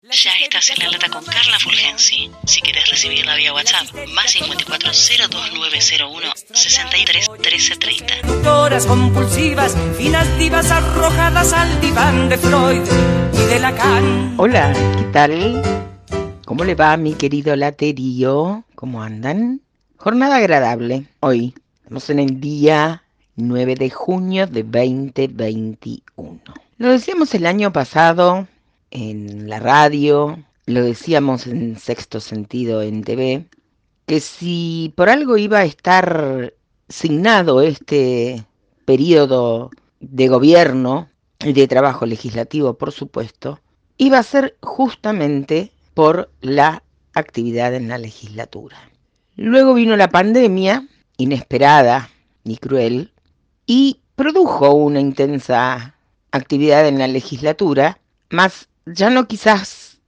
Ya estás en la lata con Carla Fulgensi. Si quieres recibirla vía WhatsApp, más 54 02901 63 13 30. Horas compulsivas, finas divas arrojadas al diván de Freud y de Lacan. Hola, ¿qué tal? ¿Cómo le va mi querido laterío? ¿Cómo andan? Jornada agradable. Hoy estamos en el día 9 de junio de 2021. Lo decíamos el año pasado en la radio, lo decíamos en sexto sentido en TV, que si por algo iba a estar signado este periodo de gobierno y de trabajo legislativo, por supuesto, iba a ser justamente por la actividad en la legislatura. Luego vino la pandemia, inesperada y cruel, y produjo una intensa actividad en la legislatura, más ya no quizás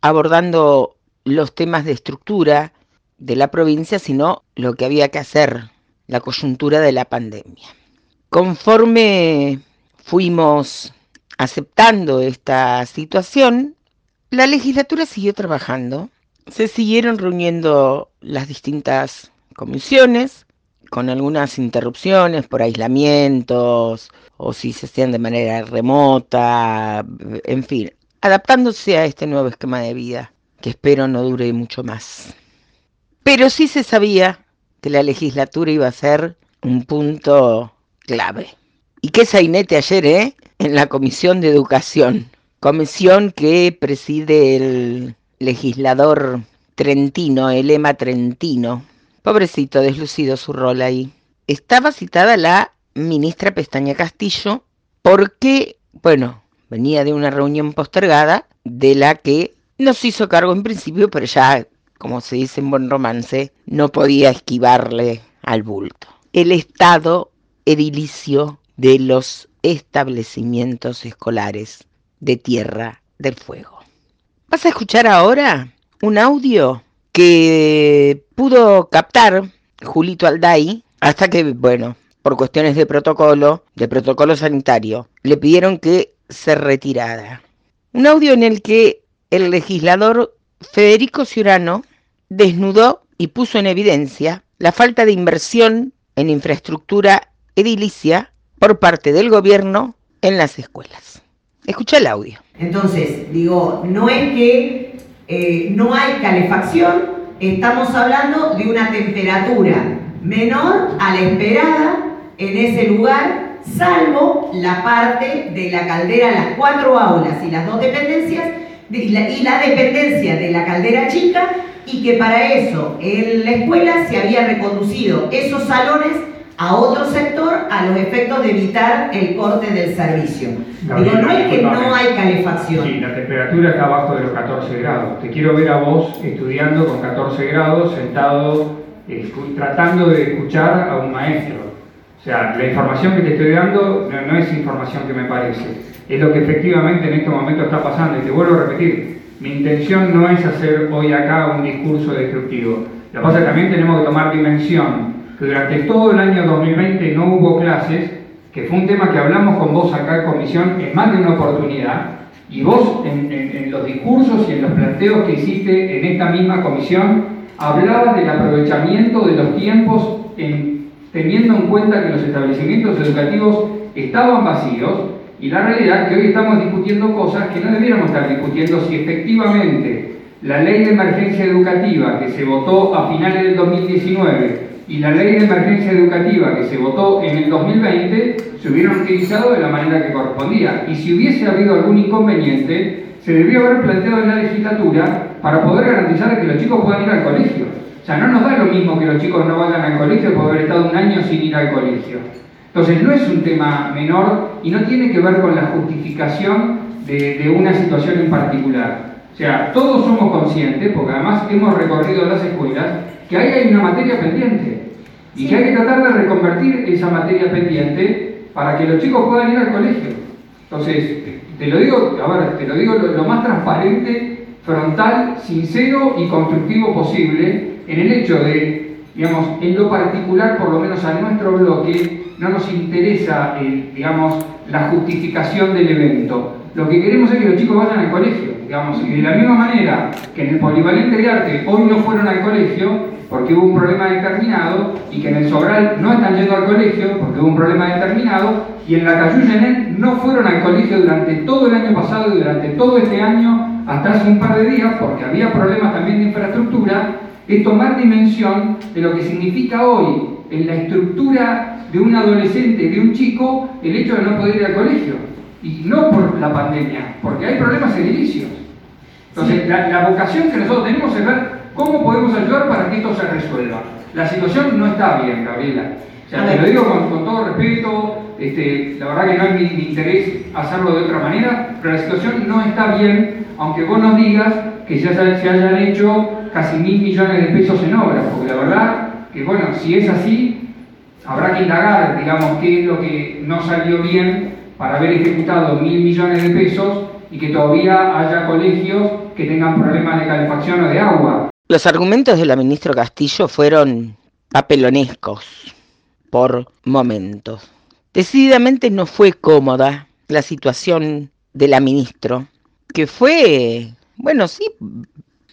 abordando los temas de estructura de la provincia, sino lo que había que hacer, la coyuntura de la pandemia. Conforme fuimos aceptando esta situación, la legislatura siguió trabajando, se siguieron reuniendo las distintas comisiones, con algunas interrupciones por aislamientos o si se hacían de manera remota, en fin, adaptándose a este nuevo esquema de vida, que espero no dure mucho más. Pero sí se sabía que la legislatura iba a ser un punto clave. Y qué sainete ayer, ¿eh? En la Comisión de Educación, comisión que preside el legislador trentino, el Elema Trentino. Pobrecito, deslucido su rol ahí. Estaba citada la ministra Pestaña Castillo porque, bueno, venía de una reunión postergada de la que no se hizo cargo en principio, pero ya, como se dice en buen romance, no podía esquivarle al bulto. El estado edilicio de los establecimientos escolares de Tierra del Fuego. Vas a escuchar ahora un audio que pudo captar Julito Alday hasta que, bueno, por cuestiones de protocolo, de protocolo sanitario, le pidieron que se retirara. Un audio en el que el legislador Federico Ciurano desnudó y puso en evidencia la falta de inversión en infraestructura edilicia por parte del gobierno en las escuelas. Escucha el audio. Entonces, digo, no es que eh, no hay calefacción, estamos hablando de una temperatura menor a la esperada en ese lugar salvo la parte de la caldera, las cuatro aulas y las dos dependencias, y la, dependencia de la caldera chica, y que para eso en la escuela se había reconducido esos salones a otro sector a los efectos de evitar el corte del servicio. Digo, no es que no hay calefacción. Sí, la temperatura está abajo de los 14 grados. Te quiero ver a vos estudiando con 14 grados, sentado, tratando de escuchar a un maestro. O sea, la información que te estoy dando no, es información que me parece, es lo que efectivamente en este momento está pasando. Y te vuelvo a repetir, mi intención no es hacer hoy acá un discurso destructivo. Lo que pasa es que también tenemos que tomar dimensión, que durante todo el año 2020 no hubo clases, que fue un tema que hablamos con vos acá en comisión en más de una oportunidad, y vos en, en los discursos y en los planteos que hiciste en esta misma comisión, hablabas del aprovechamiento de los tiempos en teniendo en cuenta que los establecimientos educativos estaban vacíos y la realidad que hoy estamos discutiendo cosas que no debiéramos estar discutiendo si efectivamente la ley de emergencia educativa que se votó a finales del 2019 y la ley de emergencia educativa que se votó en el 2020 se hubieran utilizado de la manera que correspondía. Y si hubiese habido algún inconveniente, se debió haber planteado en la legislatura para poder garantizar que los chicos puedan ir al colegio. O sea, no nos da lo mismo que los chicos no vayan al colegio por haber estado un año sin ir al colegio. Entonces, no es un tema menor y no tiene que ver con la justificación de, una situación en particular. O sea, todos somos conscientes, porque además hemos recorrido las escuelas, que ahí hay una materia pendiente y que hay que tratar de reconvertir esa materia pendiente para que los chicos puedan ir al colegio. Entonces, te lo digo, a ver, te lo digo lo más transparente, frontal, sincero y constructivo posible, en el hecho de, digamos, en lo particular, por lo menos a nuestro bloque, no nos interesa, eh, digamos, la justificación del evento. Lo que queremos es que los chicos vayan al colegio. digamos, y de la misma manera que en el polivalente de arte hoy no fueron al colegio porque hubo un problema determinado y que en el Sobral no están yendo al colegio porque hubo un problema determinado y en la Cayuyenet no fueron al colegio durante todo el año pasado y durante todo este año hasta hace un par de días porque había problemas también de infraestructura, es tomar dimensión de lo que significa hoy en la estructura de un adolescente, de un chico, el hecho de no poder ir al colegio. Y no por la pandemia, porque hay problemas edilicios. Entonces, la, la vocación que nosotros tenemos es ver cómo podemos ayudar para que esto se resuelva. La situación no está bien, Gabriela. O sea, te lo digo con, todo respeto, este, la verdad que no es mi, interés hacerlo de otra manera, pero la situación no está bien, aunque vos nos digas que ya se, se hayan hecho casi mil millones de pesos en obras, porque la verdad que, bueno, si es así, habrá que indagar, digamos, qué es lo que no salió bien para haber ejecutado mil millones de pesos y que todavía haya colegios que tengan problemas de calefacción o de agua. Los argumentos de la ministra Castillo fueron papelonescos por momentos. Decididamente no fue cómoda la situación de la ministra, que fue, bueno, sí,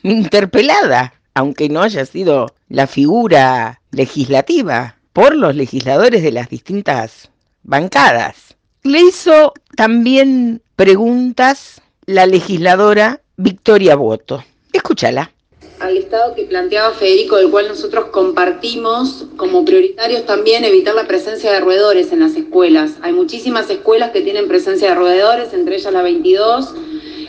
interpelada, aunque no haya sido la figura legislativa por los legisladores de las distintas bancadas. Le hizo también preguntas la legisladora Victoria Boto. Escúchala al estado que planteaba Federico, del cual nosotros compartimos como prioritarios también evitar la presencia de roedores en las escuelas. Hay muchísimas escuelas que tienen presencia de roedores, entre ellas la 22,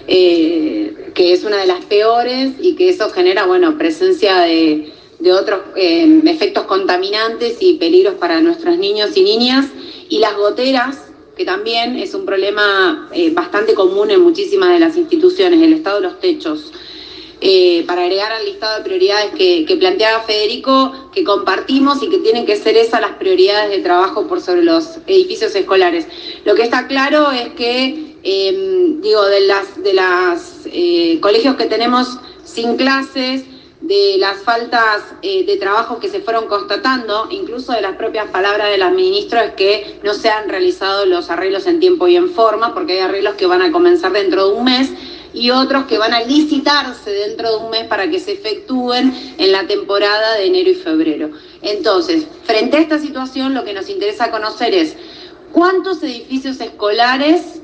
eh, que es una de las peores y que eso genera, bueno, presencia de, otros eh, efectos contaminantes y peligros para nuestros niños y niñas. Y las goteras, que también es un problema eh, bastante común en muchísimas de las instituciones, el estado de los techos. Eh, para agregar al listado de prioridades que, planteaba Federico, que compartimos y que tienen que ser esas las prioridades de trabajo por sobre los edificios escolares. Lo que está claro es que, em, digo, de las de las eh, colegios que tenemos sin clases, de las faltas eh, de trabajo que se fueron constatando, incluso de las propias palabras de la ministra, es que no se han realizado los arreglos en tiempo y en forma, porque hay arreglos que van a comenzar dentro de un mes y otros que van a licitarse dentro de un mes para que se efectúen en la temporada de enero y febrero. Entonces, frente a esta situación, lo que nos interesa conocer es cuántos edificios escolares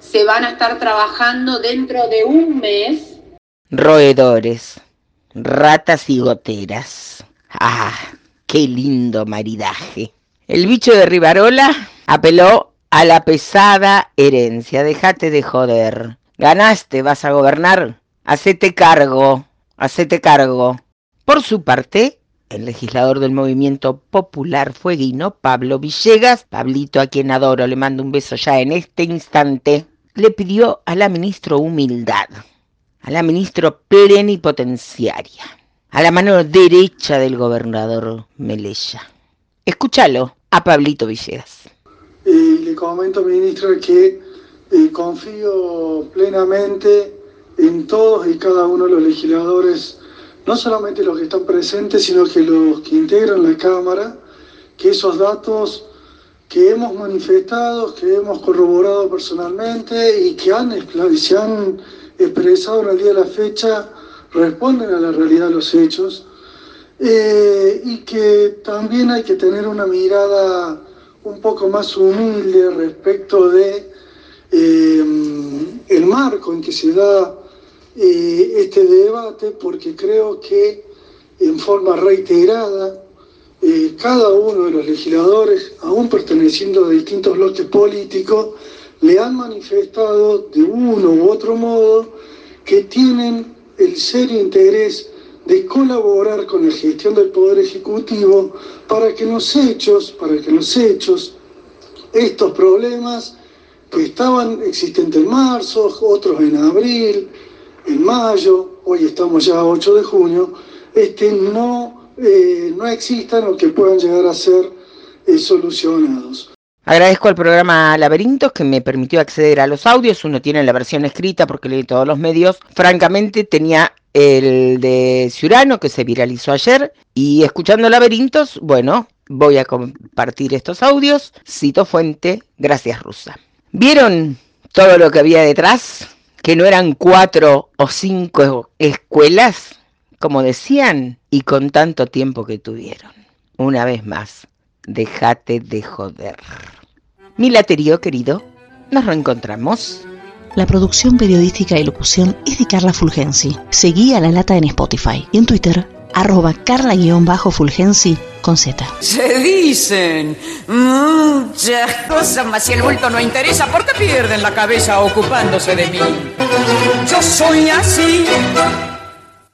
se van a estar trabajando dentro de un mes. Roedores, ratas y goteras. Ah, qué lindo maridaje. El bicho de Rivarola apeló a la pesada herencia. Déjate de joder. Ganaste, vas a gobernar. Hacete cargo, hacete cargo. Por su parte, el legislador del movimiento popular fueguino, Pablo Villegas, Pablito a quien adoro, le mando un beso ya en este instante, le pidió a la ministra humildad, a la ministra plenipotenciaria, a la mano derecha del gobernador Melella. Escúchalo a Pablito Villegas. Y le comento, ministra, que y confío plenamente en todos y cada uno de los legisladores, no solamente los que están presentes, sino que los que integran la Cámara, que esos datos que hemos manifestado, que hemos corroborado personalmente y que han, se han expresado en el día de la fecha, responden a la realidad de los hechos eh, y que también hay que tener una mirada un poco más humilde respecto de eh, el marco en que se da eh, este debate, porque creo que en forma reiterada eh, cada uno de los legisladores, aún perteneciendo a distintos bloques políticos, le han manifestado de uno u otro modo que tienen el serio interés de colaborar con la gestión del Poder Ejecutivo para que los hechos, para que los hechos, estos problemas que estaban existentes en marzo, otros en abril, en mayo, hoy estamos ya a 8 de junio, este, no, eh, no existan o que puedan llegar a ser eh, solucionados. Agradezco al programa Laberintos que me permitió acceder a los audios. Uno tiene la versión escrita porque leí todos los medios. Francamente tenía el de Ciurano que se viralizó ayer y escuchando Laberintos, bueno, voy a compartir estos audios. Cito fuente, gracias Rusa. ¿Vieron todo lo que había detrás? que no eran cuatro o cinco escuelas, como decían, y con tanto tiempo que tuvieron. Una vez más, déjate de joder. Mi laterío querido, nos reencontramos. La producción periodística y locución es de Carla Fulgensi. Seguí a La Lata en Spotify y en Twitter, arroba carla-fulgensi con Z. Se dicen muchas cosas, mas si el bulto no interesa, ¿por qué pierden la cabeza ocupándose de mí? Yo soy así